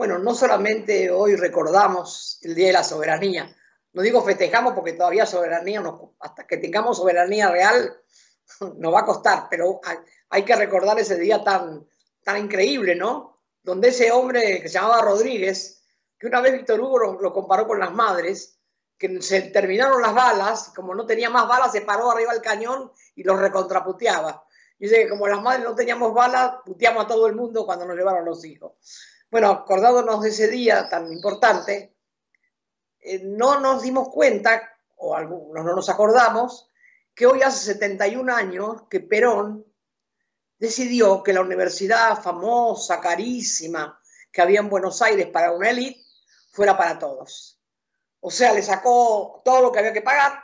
Bueno, no solamente hoy recordamos el Día de la Soberanía, no digo festejamos porque todavía soberanía, hasta que tengamos soberanía real, nos va a costar, pero hay, que recordar ese día tan, tan increíble, ¿no? Donde ese hombre que se llamaba Rodríguez, que una vez Víctor Hugo lo, comparó con las madres, que se terminaron las balas, como no tenía más balas, se paró arriba del cañón y los recontraputeaba. Dice que como las madres no teníamos balas, puteamos a todo el mundo cuando nos llevaron los hijos. Bueno, acordándonos de ese día tan importante, eh, no nos dimos cuenta, o algunos no nos acordamos, que hoy hace 71 años que Perón decidió que la universidad famosa, carísima, que había en Buenos Aires para una élite, fuera para todos. O sea, le sacó todo lo que había que pagar,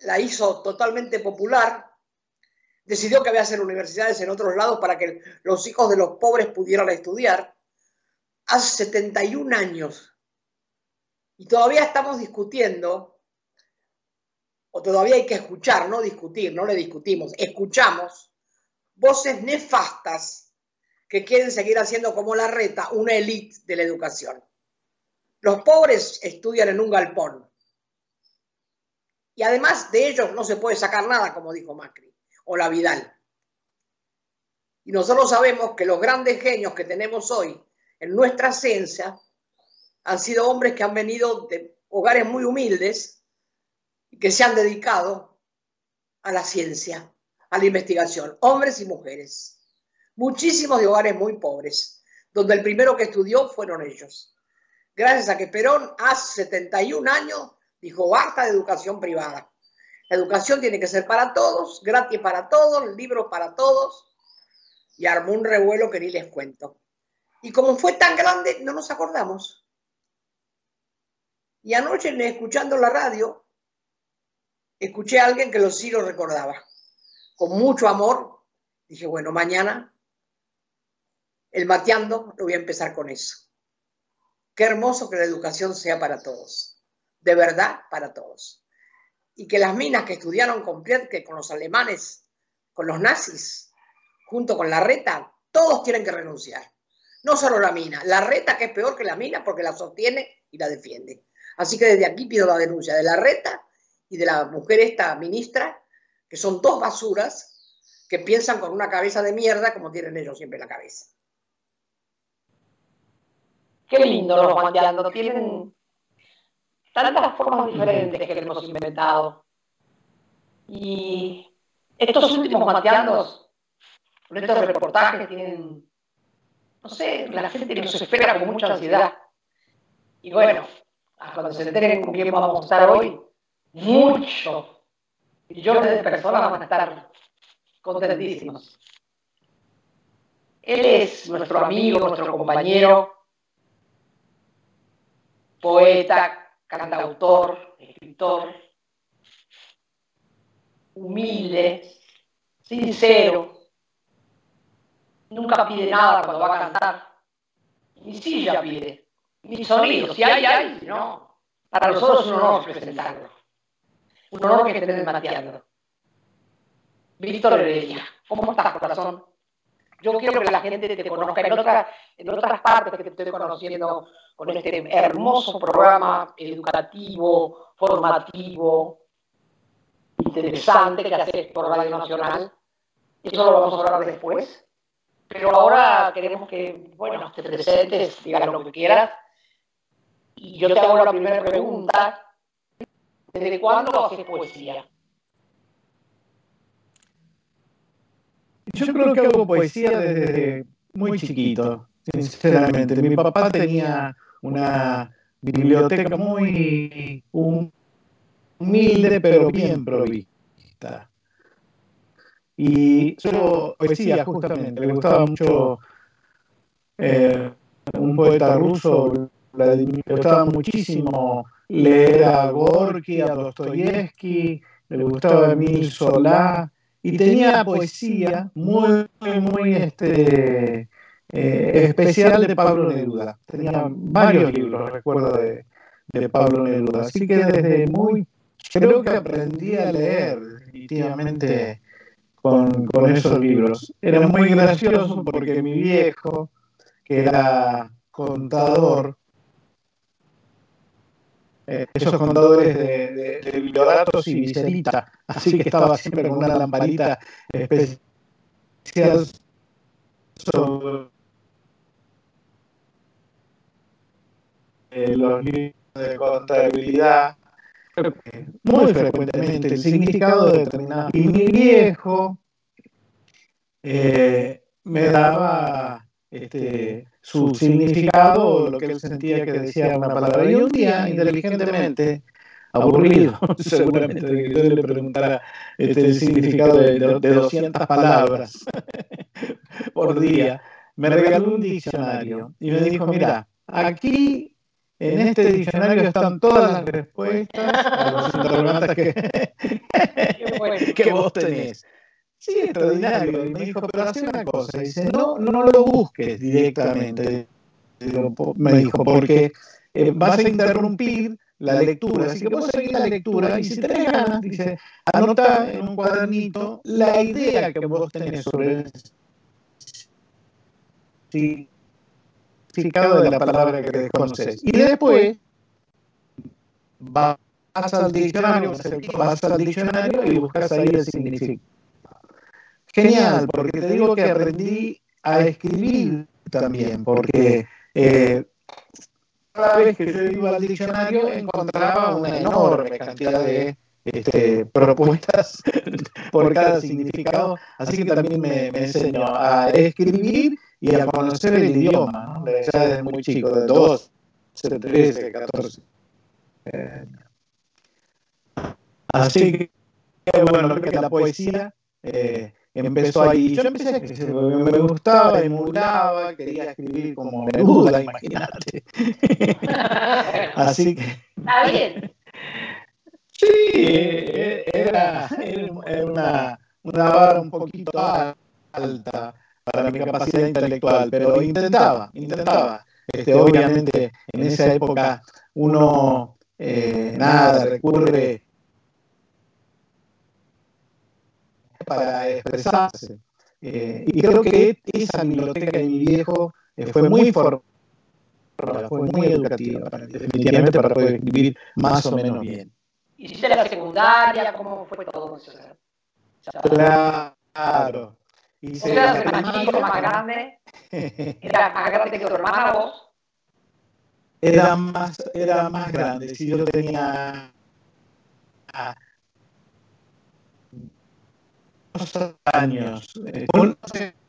la hizo totalmente popular, decidió que había que hacer universidades en otros lados para que los hijos de los pobres pudieran estudiar, hace 71 años. Y todavía estamos discutiendo, o todavía hay que escuchar, no discutir, no le discutimos, escuchamos voces nefastas que quieren seguir haciendo como la reta una élite de la educación. Los pobres estudian en un galpón. Y además de ellos no se puede sacar nada, como dijo Macri, o la Vidal. Y nosotros sabemos que los grandes genios que tenemos hoy en nuestra ciencia han sido hombres que han venido de hogares muy humildes y que se han dedicado a la ciencia, a la investigación, hombres y mujeres. Muchísimos de hogares muy pobres, donde el primero que estudió fueron ellos. Gracias a que Perón hace 71 años dijo, basta de educación privada. La educación tiene que ser para todos, gratis para todos, libros para todos, y armó un revuelo que ni les cuento. Y como fue tan grande, no nos acordamos. Y anoche, escuchando la radio, escuché a alguien que lo sí lo recordaba. Con mucho amor, dije, bueno, mañana, el mateando, lo voy a empezar con eso. Qué hermoso que la educación sea para todos. De verdad, para todos. Y que las minas que estudiaron con que con los alemanes, con los nazis, junto con la reta, todos tienen que renunciar no solo la mina, la reta que es peor que la mina porque la sostiene y la defiende. Así que desde aquí pido la denuncia de la reta y de la mujer esta ministra, que son dos basuras que piensan con una cabeza de mierda como tienen ellos siempre la cabeza. Qué lindo los guanteando, tienen tantas formas diferentes que hemos inventado. Y estos últimos guanteandos, estos reportajes tienen no sé, la gente nos espera con mucha ansiedad. Y bueno, cuando se enteren con quién vamos a estar hoy, muchos millones de personas van a estar contentísimos. Él es nuestro amigo, nuestro compañero, poeta, cantautor, escritor, humilde, sincero, nunca pide nada cuando va a cantar. Ni silla pide, ni sonido. Si hay, hay, no. Para nosotros es un honor presentarlo. Un honor que estén mateando. Víctor Heredia, ¿cómo estás, corazón? Yo quiero que la gente te conozca en, en otras partes que te estoy conociendo con este hermoso programa educativo, formativo, interesante que haces por Radio Nacional. Eso lo vamos a hablar después. Pero ahora queremos que, bueno, te presentes, digas lo que quieras. Y yo te hago la primera pregunta. ¿Desde cuándo haces poesía? Yo creo que hago poesía desde muy chiquito, sinceramente. Mi papá tenía una biblioteca muy humilde, pero bien provista. Y solo poesía, justamente. Le gustaba mucho eh, un poeta ruso, le gustaba muchísimo leer a Gorky, a Dostoyevsky, le gustaba Emil Solá, y tenía poesía muy, muy este, eh, especial de Pablo Neruda. Tenía varios libros, recuerdo, de, de Pablo Neruda. Así que desde muy, creo que aprendí a leer definitivamente con, esos libros. Era muy gracioso porque mi viejo, que era contador, eh, esos contadores de, de, bibliodatos y viserita, así que estaba siempre con una lamparita especial sobre los libros de contabilidad muy frecuentemente el significado de determinado. Y mi viejo eh, me daba este, su significado, lo que él sentía que decía una palabra. Y un día, inteligentemente, aburrido, seguramente, yo le preguntara este, el significado de, de 200 palabras por día, me regaló un diccionario y me dijo, mira, aquí en este diccionario están todas las respuestas a los interrogantes que, que vos tenés. Sí, extraordinario. Y me dijo, pero hace una cosa. Dice, no, no lo busques directamente. Me dijo, porque eh, vas a interrumpir la lectura. Así que vos seguís la lectura y si tenés ganas, dice, anota en un cuadernito la idea que vos tenés sobre sí, significado de la palabra que desconoces. Y después vas al diccionario, vas al diccionario y buscas ahí el significado. Genial, porque te digo que aprendí a escribir también, porque eh, cada vez que yo iba al diccionario encontraba una enorme cantidad de este, propuestas por cada significado, así que también me, me enseñó a escribir y a conocer el idioma, ya desde muy chico, de 12, 13, 14. así que, bueno, creo que la poesía eh, empezó ahí. Yo empecé a escribir, me gustaba, emulaba, quería escribir como Neruda, imagínate. así que. Está bien. Sí, era, era una, una vara un poquito alta para mi capacidad intelectual, pero intentaba, intentaba. Este, obviamente, en esa época uno eh, nada recurre para expresarse. Eh, y creo que esa biblioteca de mi viejo eh, fue muy formativa, fue muy educativa, definitivamente para poder escribir más o menos bien. ¿Hiciste la secundaria? ¿Cómo fue todo eso? Claro. Y se más chico, más grande. Era más grande que tu hermana vos. Era más, era más grande. Si yo tenía dos años, eh, un,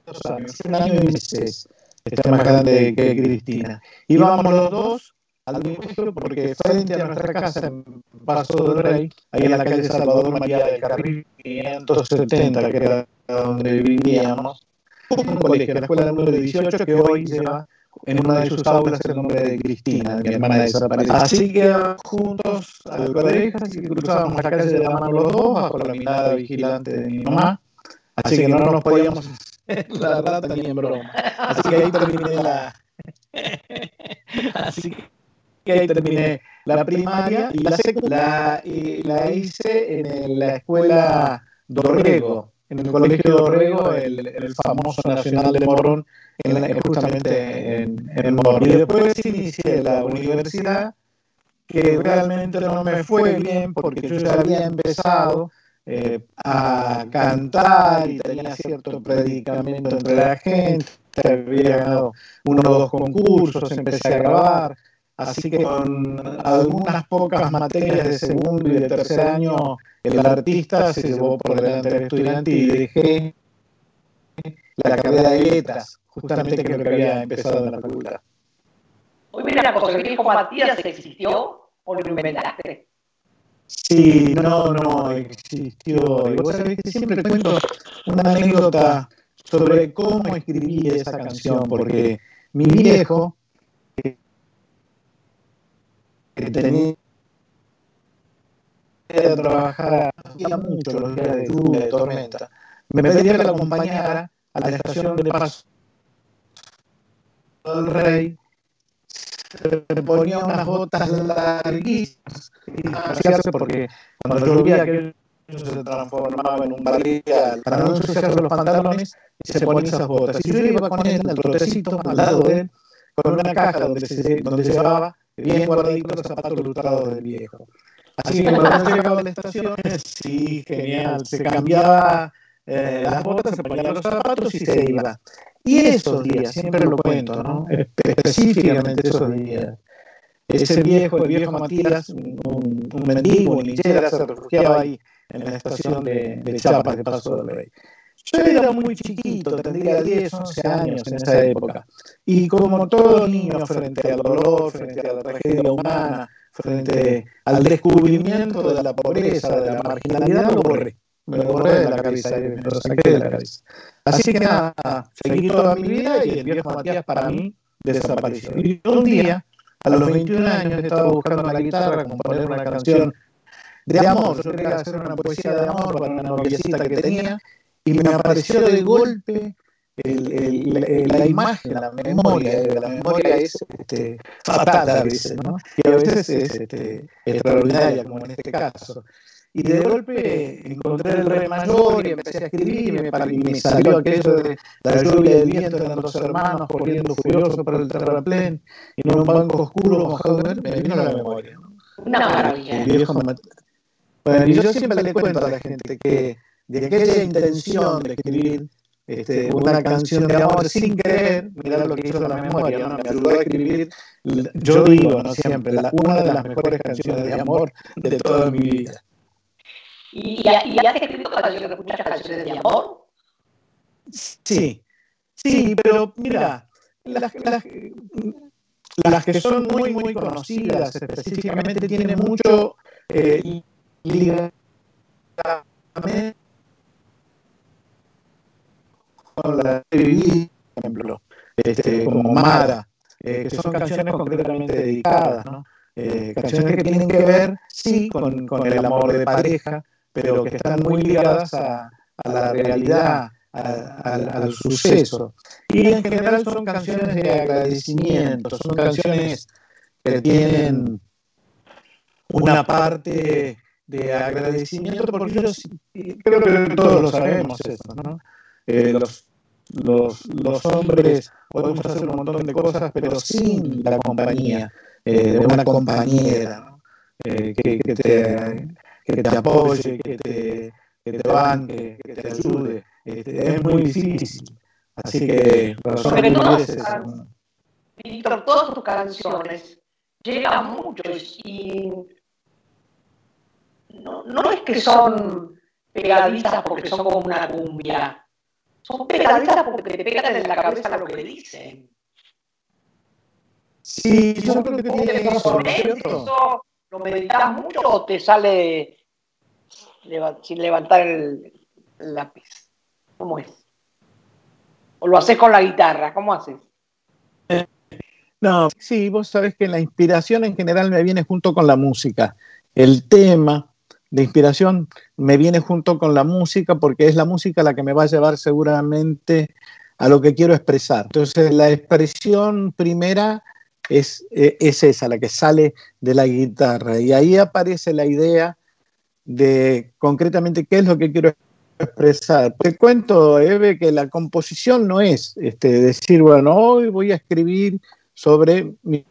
dos años, un año y meses, está más grande que Cristina. Íbamos los dos al colegio porque frente a nuestra casa en Paso del Rey, ahí en la calle Salvador María del Carril 570, que era donde vivíamos, un colegio, la escuela número 18, que hoy lleva en una de sus aulas el nombre de Cristina, mi hermana desaparecida. Así que juntos al colegio, así que cruzábamos la calle de la mano los dos, bajo la mirada vigilante de mi mamá. Así que no nos podíamos la rata ni en broma. Así que ahí terminé la. Así que ahí terminé la primaria y la, la, y la hice en la escuela Dorrego en el Colegio de Orrego, el, el, famoso Nacional de Morón, en justamente en, en Morón. Y después inicié la universidad, que realmente no me fue bien porque yo ya había empezado eh, a cantar y tenía cierto predicamento entre la gente, había ganado uno o dos concursos, empecé a grabar, Así que con algunas pocas materias de segundo y de tercer año, el artista se llevó por delante del estudiante y dejé la carrera de letras, justamente que lo que había empezado en la facultad. Hoy mira, José Luis Matías existió o lo inventaste. Sí, no, no, existió. Y vos sabés que siempre cuento una anécdota sobre cómo escribí esa canción, porque mi viejo, que tenía que trabajar hacía mucho los días de lluvia, de tormenta, me pedía que lo acompañara a la estación de paso del rey, se ponía unas botas larguísimas y porque cuando llovía que se transformaba en un barrial. Para no ensuciarse los pantalones, y se ponía esas botas. Y yo iba con él al trotecito al lado de él, con una caja donde, se, donde llevaba bien guardaditos los zapatos lustrados del viejo. Así que cuando llegaba a la estación, sí, genial, se cambiaba eh, las botas, se ponía los zapatos y se iba. Y esos días, siempre lo cuento, ¿no? Específicamente esos días. Ese viejo, el viejo Matías, un, un mendigo, un linchera, se refugiaba ahí en la estación de, de Chiapas de Paso del Rey. Yo era muy chiquito, tendría 10, 11 años en esa época. Y como todo niño frente al dolor, frente a la tragedia humana, frente al descubrimiento de la pobreza, de la marginalidad, lo borré. Me lo borré de la cabeza, me lo saqué de la cabeza. Así que nada, seguí toda mi vida y el viejo Matías para mí desapareció. Y un día, a los 21 años, estaba buscando la guitarra, componer una canción de amor. Yo quería hacer una poesía de amor para una noviecita que tenía y me apareció de golpe la imagen, la memoria, la memoria es este, fatal a veces, ¿no? Y a veces es este, extraordinaria, como en este caso. Y de golpe encontré el re mayor y empecé a escribir y me, y me salió aquello de la lluvia del viento de dos hermanos corriendo furioso por el terraplén y en un banco oscuro mojado me vino a la memoria. Una maravilla. Bueno, y yo siempre le cuento a la gente que de aquella intención de escribir este, una canción de amor sin querer, mirar lo que hizo la memoria, ¿no? me ayudó a escribir, yo digo, no siempre, la, una de las mejores canciones de amor de toda mi vida. ¿Y, y has escrito muchas canciones de amor? Sí, sí, pero mira, las, las, las que son muy, muy conocidas específicamente tienen mucho eh, con la TV, por ejemplo, este, como Mara, eh, que son canciones concretamente dedicadas, ¿no? Eh, canciones que tienen que ver, sí, con, con, el amor de pareja, pero que están muy ligadas a, la realidad, al suceso. Y en general son canciones de agradecimiento, son canciones que tienen una parte de agradecimiento, porque yo creo que todos lo sabemos eso. Eh, los, hombres podemos hacer un montón de cosas, pero sin la compañía eh, de una compañera eh, que, que, te, que, te, apoye, que te, que te banque, que te ayude. Este, es muy difícil. Así que, pero todas, Víctor, todas tus canciones llegan mucho y no, no es que son pegadizas porque son como una cumbia son pegadizas porque te pegan en la cabeza lo que dicen. Sí, yo creo que tiene eso, ¿Eso lo meditas mucho o te sale sin levantar el, lápiz? ¿Cómo es? ¿O lo haces con la guitarra? ¿Cómo haces? No, sí, vos sabés que la inspiración en general me viene junto con la música. El tema, de inspiración me viene junto con la música porque es la música la que me va a llevar seguramente a lo que quiero expresar. Entonces la expresión primera es, eh, es esa, la que sale de la guitarra. Y ahí aparece la idea de concretamente qué es lo que quiero expresar. Te cuento, Eve, que la composición no es este, decir, bueno, hoy voy a escribir sobre mi,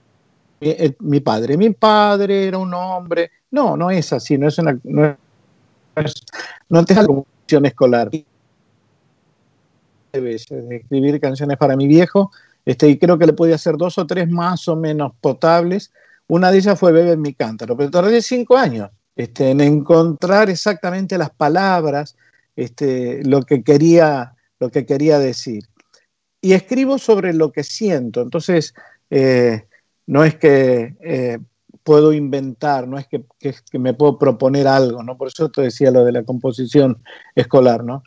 mi, padre. Mi padre era un hombre no, no es así, no es una. No es, no es una composición escolar. Escribir canciones para mi viejo, este, y creo que le podía hacer dos o tres más o menos potables. Una de ellas fue Bebe en mi cántaro, pero tardé cinco años este, en encontrar exactamente las palabras, este, lo, que quería, lo que quería decir. Y escribo sobre lo que siento, entonces eh, no es que eh, puedo inventar, no es que, que, me puedo proponer algo, ¿no? Por eso te decía lo de la composición escolar, ¿no?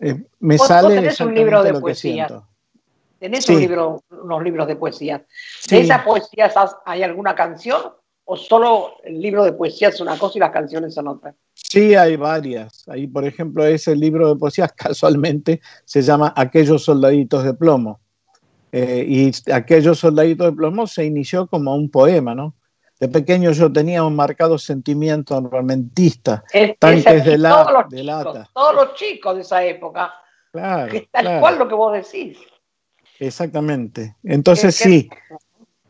Eh, me sale tenés un libro de poesía. Tenés un libro, unos libros de poesía. ¿De esas poesías hay alguna canción o solo el libro de poesía es una cosa y las canciones son otra? Sí, hay varias. Ahí, por ejemplo, ese libro de poesías casualmente se llama Aquellos soldaditos de plomo. Eh, y Aquellos soldaditos de plomo se inició como un poema, ¿no? de pequeño yo tenía un marcado sentimiento armamentista, tanques de, la, de lata. Todos los chicos de esa época. Claro, que es tal cual lo que vos decís. Exactamente. Entonces sí,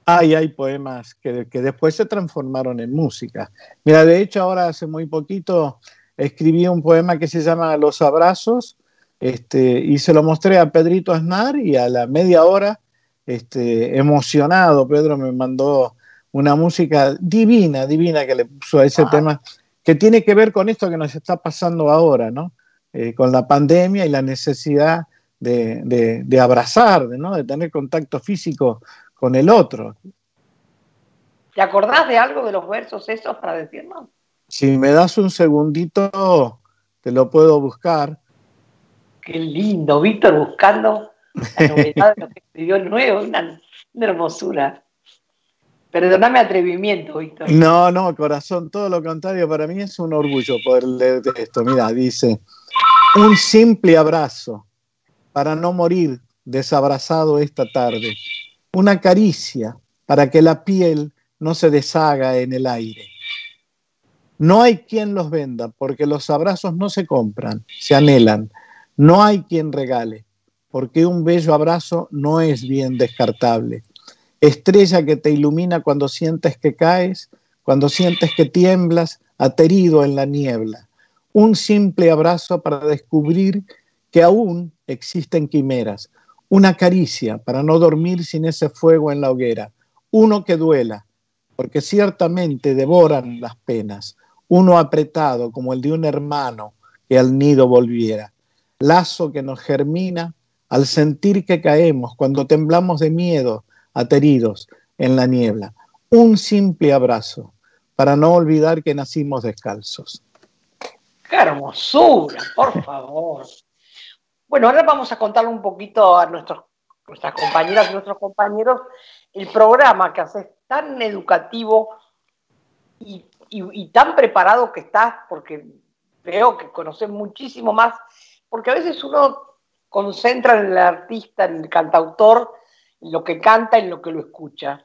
hay, hay poemas que, que, después se transformaron en música. Mira, de hecho ahora hace muy poquito escribí un poema que se llama Los Abrazos este, y se lo mostré a Pedrito Aznar y a la media hora, este, emocionado, Pedro me mandó una música divina, divina que le puso a ese ah. tema, que tiene que ver con esto que nos está pasando ahora, ¿no? Eh, con la pandemia y la necesidad de, de, abrazar, de, ¿no? de tener contacto físico con el otro. ¿Te acordás de algo de los versos esos para decirnos? Si me das un segundito, te lo puedo buscar. Qué lindo, Víctor, buscando la novedad de lo que escribió nuevo, una, una hermosura. Perdóname atrevimiento, Víctor. No, no, corazón, todo lo contrario, para mí es un orgullo poder leer esto. Mira, dice, un simple abrazo para no morir desabrazado esta tarde, una caricia para que la piel no se deshaga en el aire. No hay quien los venda porque los abrazos no se compran, se anhelan. No hay quien regale porque un bello abrazo no es bien descartable estrella que te ilumina cuando sientes que caes, cuando sientes que tiemblas, aterido en la niebla. Un simple abrazo para descubrir que aún existen quimeras. Una caricia para no dormir sin ese fuego en la hoguera. Uno que duela, porque ciertamente devoran las penas. Uno apretado como el de un hermano que al nido volviera. Lazo que nos germina al sentir que caemos, cuando temblamos de miedo, ateridos en la niebla. Un simple abrazo para no olvidar que nacimos descalzos. ¡Qué hermosura, por favor! Bueno, ahora vamos a contarle un poquito a nuestros, nuestras compañeras y nuestros compañeros el programa que haces tan educativo y, y tan preparado que estás, porque veo que conoces muchísimo más, porque a veces uno concentra en el artista, en el cantautor, lo que canta y lo que lo escucha.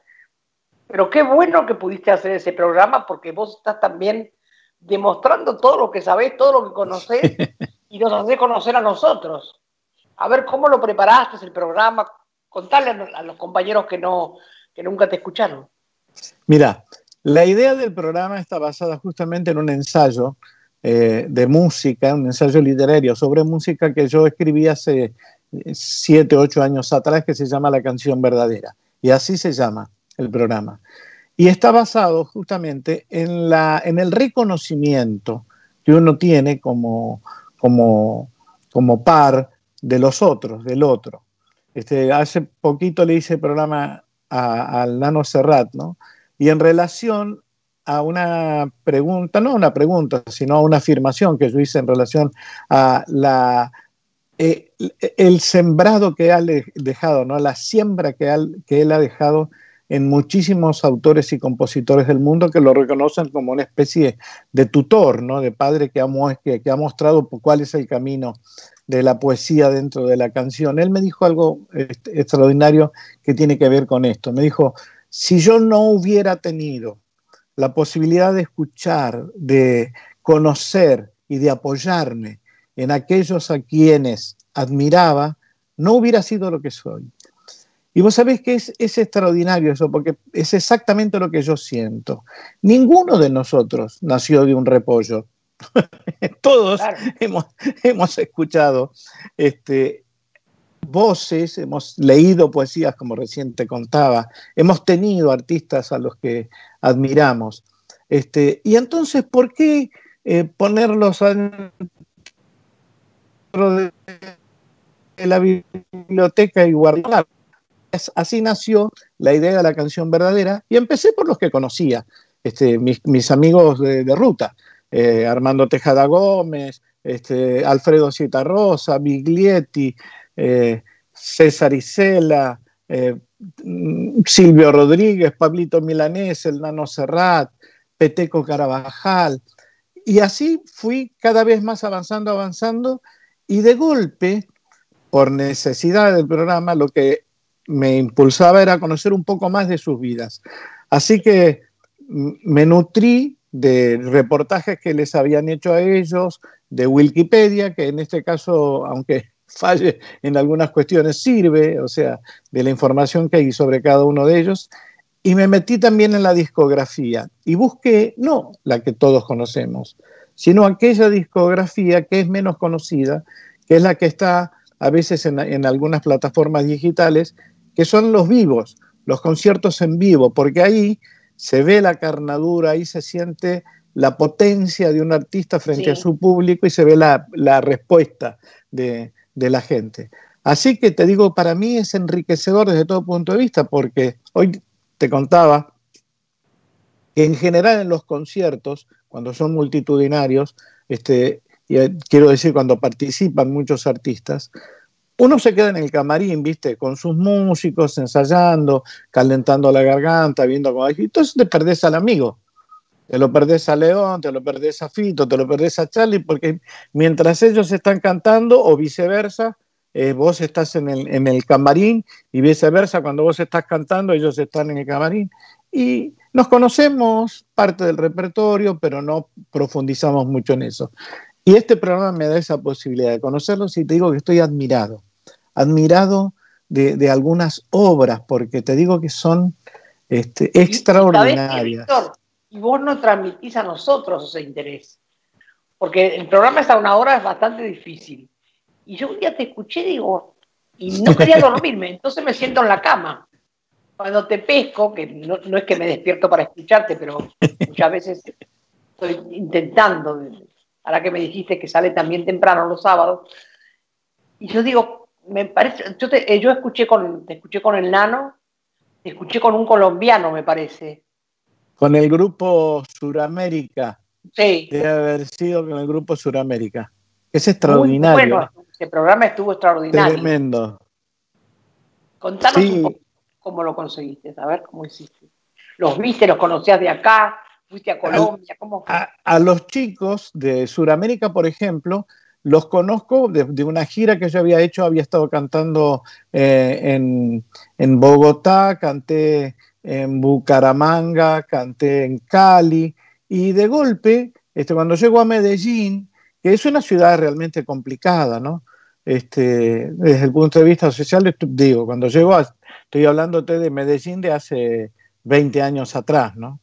Pero qué bueno que pudiste hacer ese programa porque vos estás también demostrando todo lo que sabés, todo lo que conocés y nos haces conocer a nosotros. A ver cómo lo preparaste el programa, contarle a los compañeros que, no, que nunca te escucharon. Mira, la idea del programa está basada justamente en un ensayo eh, de música, un ensayo literario sobre música que yo escribí hace siete, ocho años atrás que se llama La canción verdadera. Y así se llama el programa. Y está basado justamente en, la, en el reconocimiento que uno tiene como, como, como par de los otros, del otro. Este, hace poquito le hice el programa al Nano Serrat, ¿no? Y en relación a una pregunta, no una pregunta, sino a una afirmación que yo hice en relación a la eh, el sembrado que ha dejado, ¿no? la siembra que, que él ha dejado en muchísimos autores y compositores del mundo que lo reconocen como una especie de tutor, ¿no? de padre ha, que, ha mostrado cuál es el camino de la poesía dentro de la canción. Él me dijo algo este, extraordinario que tiene que ver con esto. Me dijo, si yo no hubiera tenido la posibilidad de escuchar, de conocer y de apoyarme en aquellos a quienes admiraba, no hubiera sido lo que soy. Y vos sabés que es, extraordinario eso, porque es exactamente lo que yo siento. Ninguno de nosotros nació de un repollo. Todos hemos, escuchado este, voces, hemos leído poesías, como recién te contaba, hemos tenido artistas a los que admiramos. Este, y entonces, ¿por qué eh, ponerlos a de la biblioteca y guardar. Así nació la idea de la canción verdadera y empecé por los que conocía, este, mis, amigos de, ruta, eh, Armando Tejada Gómez, este, Alfredo Citarrosa, Biglietti, eh, César Isela, eh, Silvio Rodríguez, Pablito Milanés, el Nano Serrat, Peteco Carabajal. Y así fui cada vez más avanzando, avanzando, y de golpe, por necesidad del programa, lo que me impulsaba era conocer un poco más de sus vidas. Así que me nutrí de reportajes que les habían hecho a ellos, de Wikipedia, que en este caso, aunque falle en algunas cuestiones, sirve, o sea, de la información que hay sobre cada uno de ellos. Y me metí también en la discografía y busqué, no la que todos conocemos, sino aquella discografía que es menos conocida, que es la que está a veces en, en algunas plataformas digitales, que son los vivos, los conciertos en vivo, porque ahí se ve la carnadura, ahí se siente la potencia de un artista frente a su público y se ve la, respuesta de, la gente. Así que te digo, para mí es enriquecedor desde todo punto de vista, porque hoy te contaba que en general en los conciertos, cuando son multitudinarios, este, y eh, quiero decir cuando participan muchos artistas, uno se queda en el camarín, viste, con sus músicos, ensayando, calentando la garganta, viendo cómo... Entonces te perdés al amigo. Te lo perdés a León, te lo perdés a Fito, te lo perdés a Charlie, porque mientras ellos están cantando o viceversa, eh, vos estás en el, en el camarín y viceversa, cuando vos estás cantando, ellos están en el camarín. Y nos conocemos parte del repertorio, pero no profundizamos mucho en eso. Y este programa me da esa posibilidad de conocerlos y te digo que estoy admirado, admirado de, algunas obras, porque te digo que son este, extraordinarias. Y, vos no transmitís a nosotros ese interés, porque el programa está una hora es bastante difícil. Y yo un día te escuché, digo, y no quería dormirme, entonces me siento en la cama. Cuando te pesco, que no, no es que me despierto para escucharte, pero muchas veces estoy intentando ahora que me dijiste que sale también temprano los sábados. Y yo digo, me parece, yo, te, eh, yo escuché con, te escuché con el nano, te escuché con un colombiano, me parece. Con el grupo Suramérica. Sí. Debe haber sido con el grupo Suramérica. Es extraordinario. bueno, ese programa estuvo extraordinario. Tremendo. Contanos un poco cómo lo conseguiste, a ver cómo hiciste. ¿Los viste, los conocías de acá? ¿Fuiste a Colombia? ¿Cómo A, los chicos de Sudamérica, por ejemplo, los conozco de, una gira que yo había hecho, había estado cantando eh, en, Bogotá, canté en Bucaramanga, canté en Cali, y de golpe, este, cuando llego a Medellín, que es una ciudad realmente complicada, ¿no? Este, desde el punto de vista social, digo, cuando llego, estoy hablándote de Medellín de hace 20 años atrás, ¿no?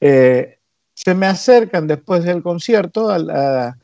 Eh, se me acercan después del concierto al,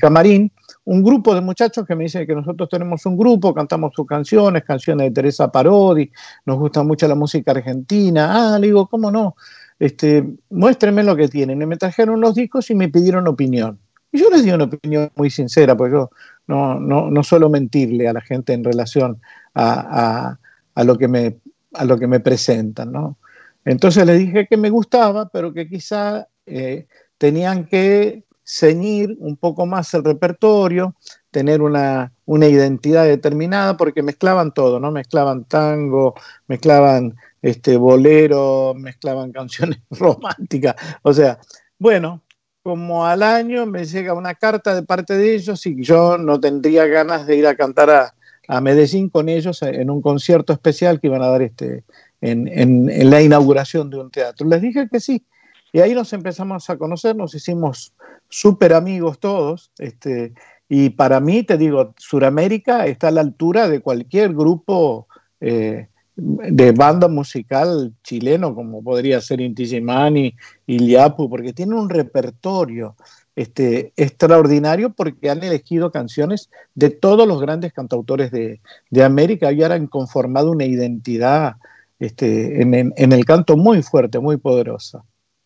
camarín un grupo de muchachos que me dicen que nosotros tenemos un grupo, cantamos sus canciones, canciones de Teresa Parodi, nos gusta mucho la música argentina. Ah, le digo, ¿cómo no? Este, muéstrenme lo que tienen. Y me trajeron los discos y me pidieron opinión. Y yo les di una opinión muy sincera, porque yo no, no, no suelo mentirle a la gente en relación a, a, lo, que me, a lo que me presentan, ¿no? Entonces le dije que me gustaba, pero que quizá eh, tenían que ceñir un poco más el repertorio, tener una, identidad determinada, porque mezclaban todo, ¿no? Mezclaban tango, mezclaban este, bolero, mezclaban canciones románticas. O sea, bueno, como al año me llega una carta de parte de ellos y yo no tendría ganas de ir a cantar a, a Medellín con ellos en un concierto especial que iban a dar este, en, la inauguración de un teatro. Les dije que sí. Y ahí nos empezamos a conocer, nos hicimos súper amigos todos. Este, y para mí, te digo, Suramérica está a la altura de cualquier grupo eh, de banda musical chileno, como podría ser Inti Gimani, Iliapu, porque tienen un repertorio este, extraordinario porque han elegido canciones de todos los grandes cantautores de, de América y ahora han conformado una identidad este, en, el canto muy fuerte, muy poderosa.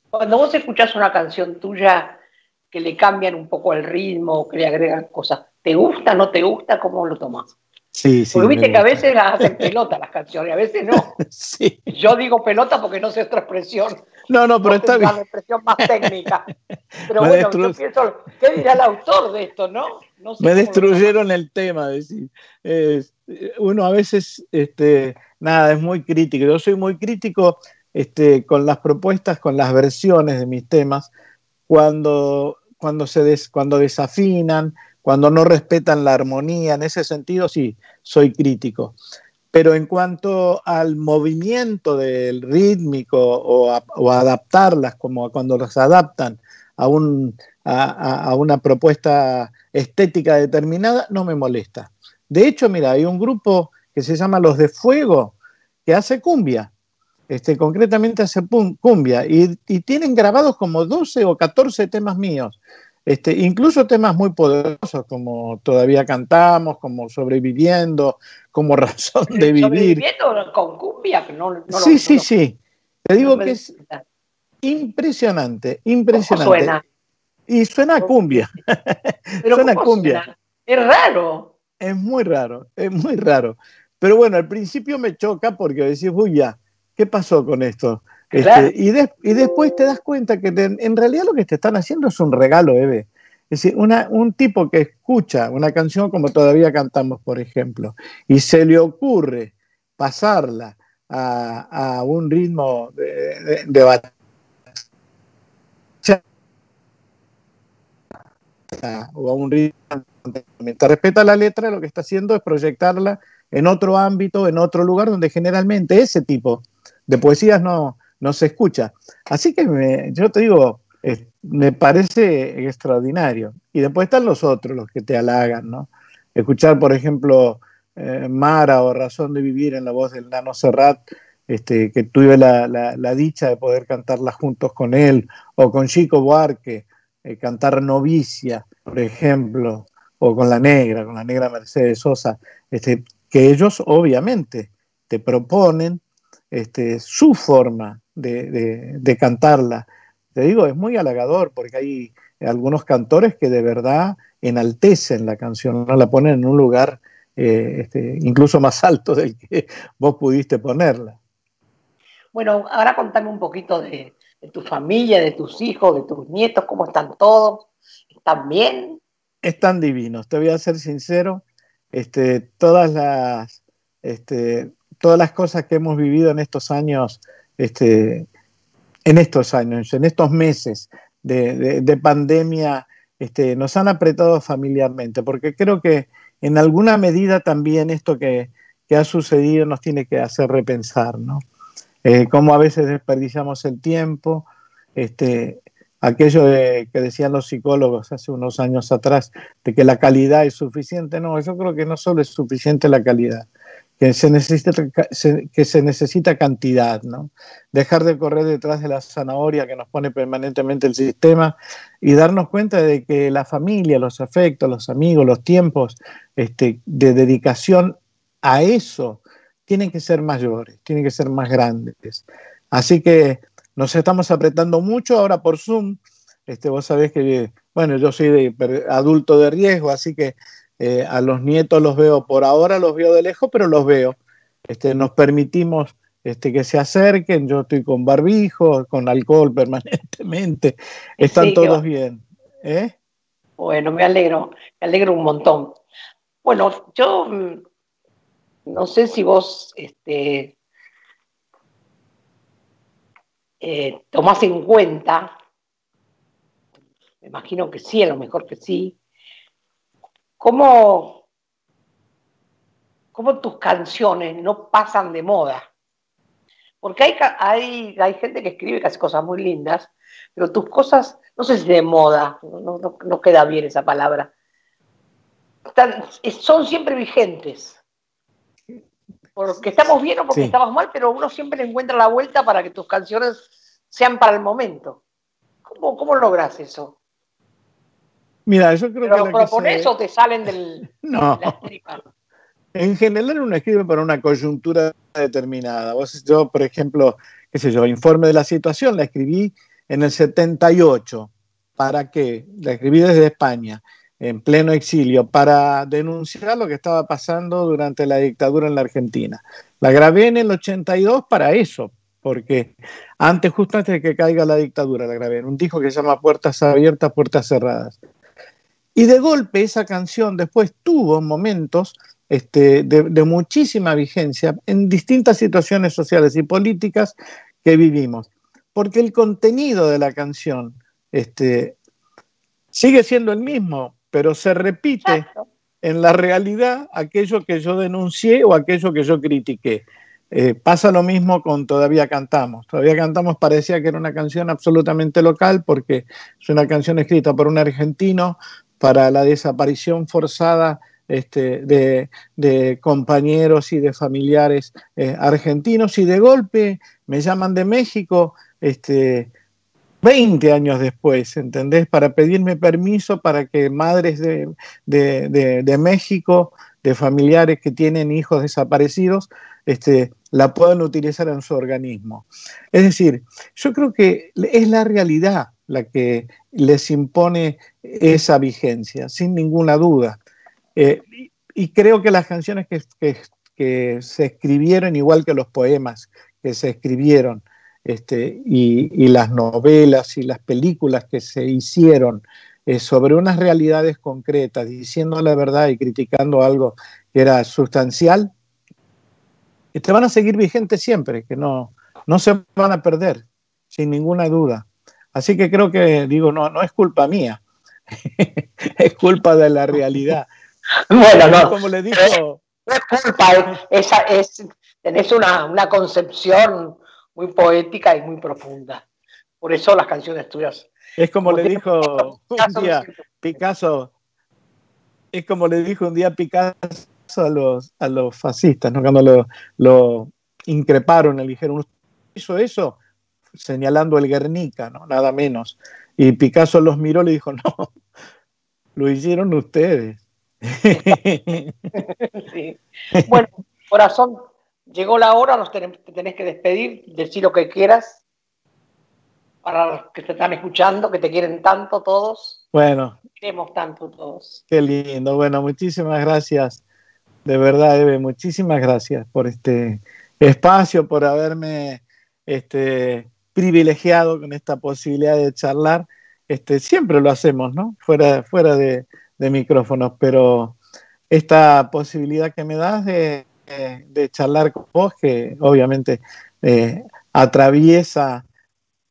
Cuando vos escuchás una canción tuya que le cambian un poco el ritmo, que le agregan cosas, ¿te gusta, no te gusta? ¿Cómo lo tomas? Sí, sí. Porque viste que a veces las hacen pelota las canciones, a veces no. Sí. Yo digo pelota porque no sé otra expresión. No, no, pero está bien. Una expresión más técnica. Pero bueno, yo pienso, ¿qué dirá el autor de esto, no? Me destruyeron el tema, decir. uno a veces este, nada, es muy crítico. Yo soy muy crítico este, con las propuestas, con las versiones de mis temas, cuando, cuando, se cuando desafinan, cuando no respetan la armonía, en ese sentido sí, soy crítico. Pero en cuanto al movimiento del rítmico o, o adaptarlas, como cuando las adaptan a, un, a, a una propuesta estética determinada, no me molesta. De hecho, mira, hay un grupo que se llama Los de Fuego que hace cumbia. Este, concretamente hace cumbia y, tienen grabados como 12 o 14 temas míos. Este, incluso temas muy poderosos como Todavía cantamos, como Sobreviviendo, como Razón de Vivir. Sobreviviendo con cumbia, no, Sí, sí, sí. Te digo que es impresionante, impresionante. suena? Y suena a cumbia. suena cumbia. Es raro. Es muy raro, es muy raro. Pero bueno, al principio me choca porque decís, uy, ya, ¿qué pasó con esto? Este, y, y, después te das cuenta que en realidad lo que te están haciendo es un regalo, Eve. Es decir, un tipo que escucha una canción como todavía cantamos, por ejemplo, y se le ocurre pasarla a, un ritmo de, de, o a un ritmo mientras respeta la letra, lo que está haciendo es proyectarla en otro ámbito, en otro lugar donde generalmente ese tipo de poesías no, no se escucha. Así que yo te digo, me parece extraordinario. Y después están los otros, los que te halagan, ¿no? Escuchar, por ejemplo, eh, Mara o Razón de Vivir en la voz del Nano Serrat, este, que tuve la, la, dicha de poder cantarla juntos con él, o con Chico Buarque, eh, cantar Novicia, por ejemplo, o con la negra, con la negra Mercedes Sosa, este, que ellos obviamente te proponen este, su forma de, cantarla. Te digo, es muy halagador porque hay algunos cantores que de verdad enaltecen la canción, no la ponen en un lugar eh, este, incluso más alto del que vos pudiste ponerla. Bueno, ahora contame un poquito de, tu familia, de tus hijos, de tus nietos, cómo están todos. ¿Están bien? Están divinos, te voy a ser sincero. Este, todas las este, todas las cosas que hemos vivido en estos años, este, en estos años, en estos meses de, pandemia, nos han apretado familiarmente, porque creo que en alguna medida también esto que, ha sucedido nos tiene que hacer repensar, ¿no? Eh, cómo a veces desperdiciamos el tiempo, aquello de, que decían los psicólogos hace unos años atrás, de que la calidad es suficiente, no, yo creo que no solo es suficiente la calidad, que se necesita, que se necesita cantidad, ¿no? Dejar de correr detrás de la zanahoria que nos pone permanentemente el sistema y darnos cuenta de que la familia, los afectos, los amigos, los tiempos este, de dedicación a eso tienen que ser mayores, tienen que ser más grandes. Así que nos estamos apretando mucho ahora por Zoom. Este, vos sabés que, bueno, yo soy de, adulto de riesgo, así que eh, a los nietos los veo por ahora, los veo de lejos, pero los veo. Este, nos permitimos este, que se acerquen, yo estoy con barbijo, con alcohol permanentemente, están todos bien. ¿eh? Bueno, me alegro, me alegro un montón. Bueno, yo mm, no sé si vos este, eh, tomás en cuenta, me imagino que sí, a lo mejor que sí, cómo, cómo tus canciones no pasan de moda. Porque hay, hay, hay gente que escribe cosas muy lindas, pero tus cosas, no sé si de moda, no, queda bien esa palabra, son siempre vigentes. Porque estamos bien o porque estamos mal, pero uno siempre encuentra la vuelta para que tus canciones sean para el momento. ¿Cómo, cómo logras eso? Mira, yo creo que. ¿Lo propones o te salen del, no. En general uno escribe para una coyuntura determinada. yo, por ejemplo, qué sé yo, informe de la situación, la escribí en el 78. ¿Para qué? La escribí desde España, en pleno exilio, para denunciar lo que estaba pasando durante la dictadura en la Argentina. La grabé en el 82 para eso, porque antes, justo antes de que caiga la dictadura, la grabé en un disco que se llama Puertas Abiertas, Puertas Cerradas. Y de golpe esa canción después tuvo momentos este, de, muchísima vigencia en distintas situaciones sociales y políticas que vivimos, porque el contenido de la canción este, sigue siendo el mismo, pero se repite en la realidad aquello que yo denuncié o aquello que yo critiqué. Eh, pasa lo mismo con Todavía Cantamos. Todavía Cantamos parecía que era una canción absolutamente local porque es una canción escrita por un argentino para la desaparición forzada este, de, compañeros y de familiares eh, argentinos y de golpe me llaman de México este, 20 años después, ¿entendés? Para pedirme permiso para que madres de, México, de familiares que tienen hijos desaparecidos, este, la puedan utilizar en su organismo. Es decir, yo creo que es la realidad la que les impone esa vigencia, sin ninguna duda. Eh, y creo que las canciones que, se escribieron, igual que los poemas que se escribieron, este, y, las novelas y las películas que se hicieron eh, sobre unas realidades concretas, diciendo la verdad y criticando algo que era sustancial, te van a seguir vigentes siempre, que no, no se van a perder, sin ninguna duda. Así que creo que, digo, no, no es culpa mía, es culpa de la realidad. Bueno, no. Como le dijo. No es culpa, es, es, tenés una, una, concepción muy poética y muy profunda. Por eso las canciones tuyas. Es como le dijo un día Picasso, es como le dijo un día Picasso a los, a los fascistas, ¿no? cuando lo, lo increparon, le dijeron, ¿hizo eso? Señalando el Guernica, ¿no? nada menos. Y Picasso los miró y le dijo, no, lo hicieron ustedes. Bueno, corazón, llegó la hora, nos tenés, te tenés que despedir, decir lo que quieras para los que te están escuchando, que te quieren tanto todos. Bueno. Queremos tanto todos. Qué lindo. Bueno, muchísimas gracias. De verdad, Eve, muchísimas gracias por este espacio, por haberme este, privilegiado con esta posibilidad de charlar. Este, siempre lo hacemos, ¿no? Fuera, fuera de, de micrófonos, pero esta posibilidad que me das de, charlar con vos, que obviamente eh, atraviesa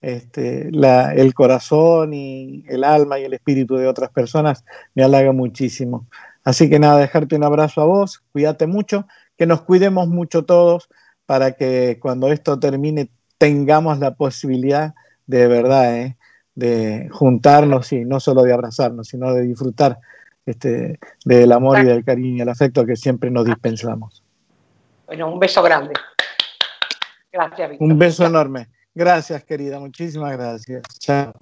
este, el corazón y el alma y el espíritu de otras personas, me halaga muchísimo. Así que nada, dejarte un abrazo a vos, cuídate mucho, que nos cuidemos mucho todos para que cuando esto termine tengamos la posibilidad de verdad ¿eh? de juntarnos y no solo de abrazarnos, sino de disfrutar este, del amor y del cariño y el afecto que siempre nos dispensamos. Bueno, un beso grande. Gracias, Un beso enorme. Gracias, querida. Muchísimas gracias. Chao.